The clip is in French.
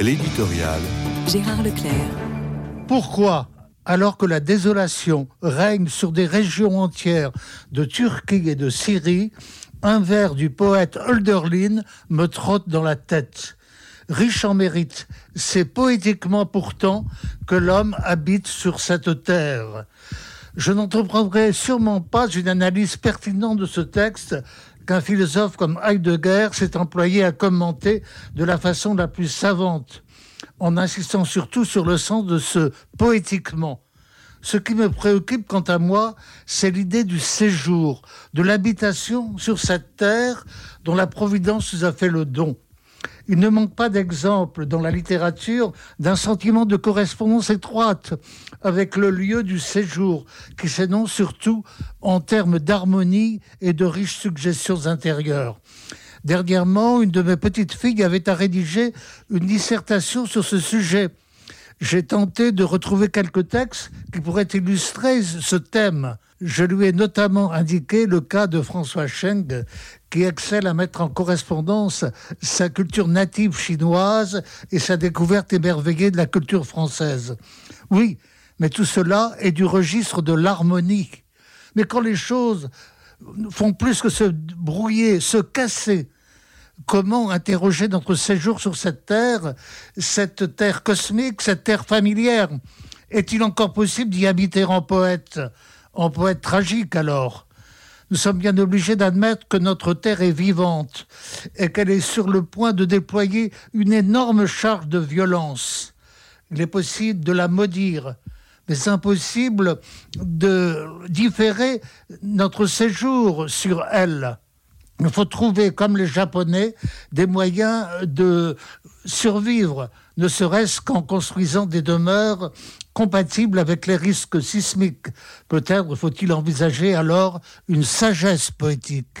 L'éditorial. Gérard Leclerc. Pourquoi alors que la désolation règne sur des régions entières de Turquie et de Syrie, un vers du poète Hölderlin me trotte dans la tête. Riche en mérite, c'est poétiquement pourtant que l'homme habite sur cette terre. Je n'entreprendrai sûrement pas une analyse pertinente de ce texte qu'un philosophe comme Heidegger s'est employé à commenter de la façon la plus savante, en insistant surtout sur le sens de ce poétiquement. Ce qui me préoccupe quant à moi, c'est l'idée du séjour, de l'habitation sur cette terre dont la Providence nous a fait le don. Il ne manque pas d'exemples dans la littérature d'un sentiment de correspondance étroite avec le lieu du séjour, qui s'énonce surtout en termes d'harmonie et de riches suggestions intérieures. Dernièrement, une de mes petites filles avait à rédiger une dissertation sur ce sujet. J'ai tenté de retrouver quelques textes qui pourraient illustrer ce thème. Je lui ai notamment indiqué le cas de François Cheng, qui excelle à mettre en correspondance sa culture native chinoise et sa découverte émerveillée de la culture française. Oui, mais tout cela est du registre de l'harmonie. Mais quand les choses font plus que se brouiller, se casser, comment interroger notre séjour sur cette terre, cette terre cosmique, cette terre familière? Est-il encore possible d'y habiter en poète, en poète tragique alors? Nous sommes bien obligés d'admettre que notre Terre est vivante et qu'elle est sur le point de déployer une énorme charge de violence. Il est possible de la maudire, mais impossible de différer notre séjour sur elle. Il faut trouver, comme les Japonais, des moyens de survivre, ne serait-ce qu'en construisant des demeures compatibles avec les risques sismiques. Peut-être faut-il envisager alors une sagesse poétique.